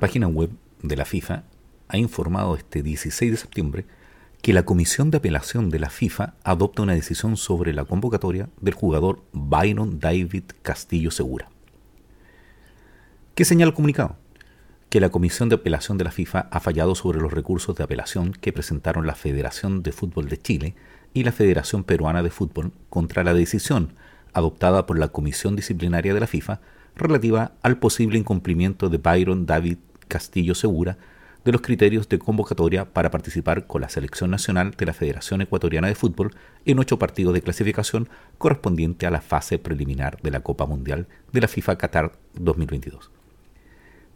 página web de la FIFA ha informado este 16 de septiembre que la Comisión de Apelación de la FIFA adopta una decisión sobre la convocatoria del jugador Byron David Castillo Segura. ¿Qué señala el comunicado? Que la Comisión de Apelación de la FIFA ha fallado sobre los recursos de apelación que presentaron la Federación de Fútbol de Chile y la Federación Peruana de Fútbol contra la decisión adoptada por la Comisión Disciplinaria de la FIFA relativa al posible incumplimiento de Byron David Castillo Segura de los criterios de convocatoria para participar con la selección nacional de la Federación Ecuatoriana de Fútbol en ocho partidos de clasificación correspondiente a la fase preliminar de la Copa Mundial de la FIFA Qatar 2022.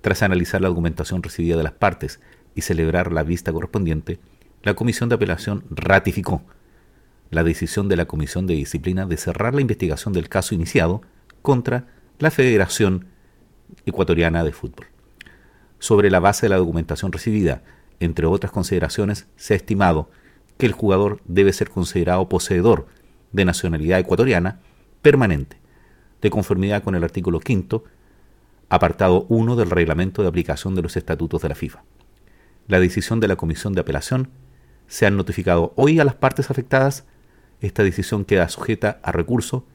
Tras analizar la documentación recibida de las partes y celebrar la vista correspondiente, la Comisión de Apelación ratificó la decisión de la Comisión de Disciplina de cerrar la investigación del caso iniciado contra la Federación Ecuatoriana de Fútbol. Sobre la base de la documentación recibida, entre otras consideraciones, se ha estimado que el jugador debe ser considerado poseedor de nacionalidad ecuatoriana permanente, de conformidad con el artículo 5, apartado 1 del reglamento de aplicación de los estatutos de la FIFA. La decisión de la Comisión de Apelación se han notificado hoy a las partes afectadas. Esta decisión queda sujeta a recurso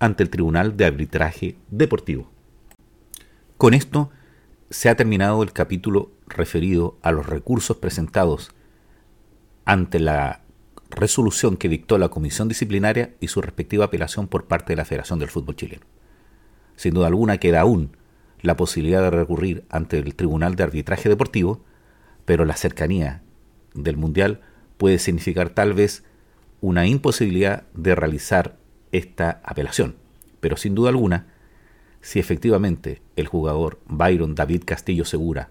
ante el Tribunal de Arbitraje Deportivo. Con esto se ha terminado el capítulo referido a los recursos presentados ante la resolución que dictó la Comisión Disciplinaria y su respectiva apelación por parte de la Federación del Fútbol Chileno. Sin duda alguna queda aún la posibilidad de recurrir ante el Tribunal de Arbitraje Deportivo, pero la cercanía del Mundial puede significar tal vez una imposibilidad de realizar esta apelación. Pero sin duda alguna, si efectivamente el jugador Byron David Castillo Segura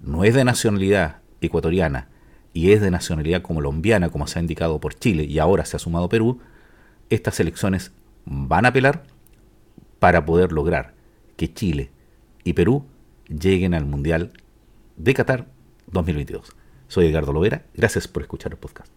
no es de nacionalidad ecuatoriana y es de nacionalidad colombiana, como se ha indicado por Chile y ahora se ha sumado Perú, estas elecciones van a apelar para poder lograr que Chile y Perú lleguen al Mundial de Qatar 2022. Soy Edgardo Lovera, gracias por escuchar el podcast.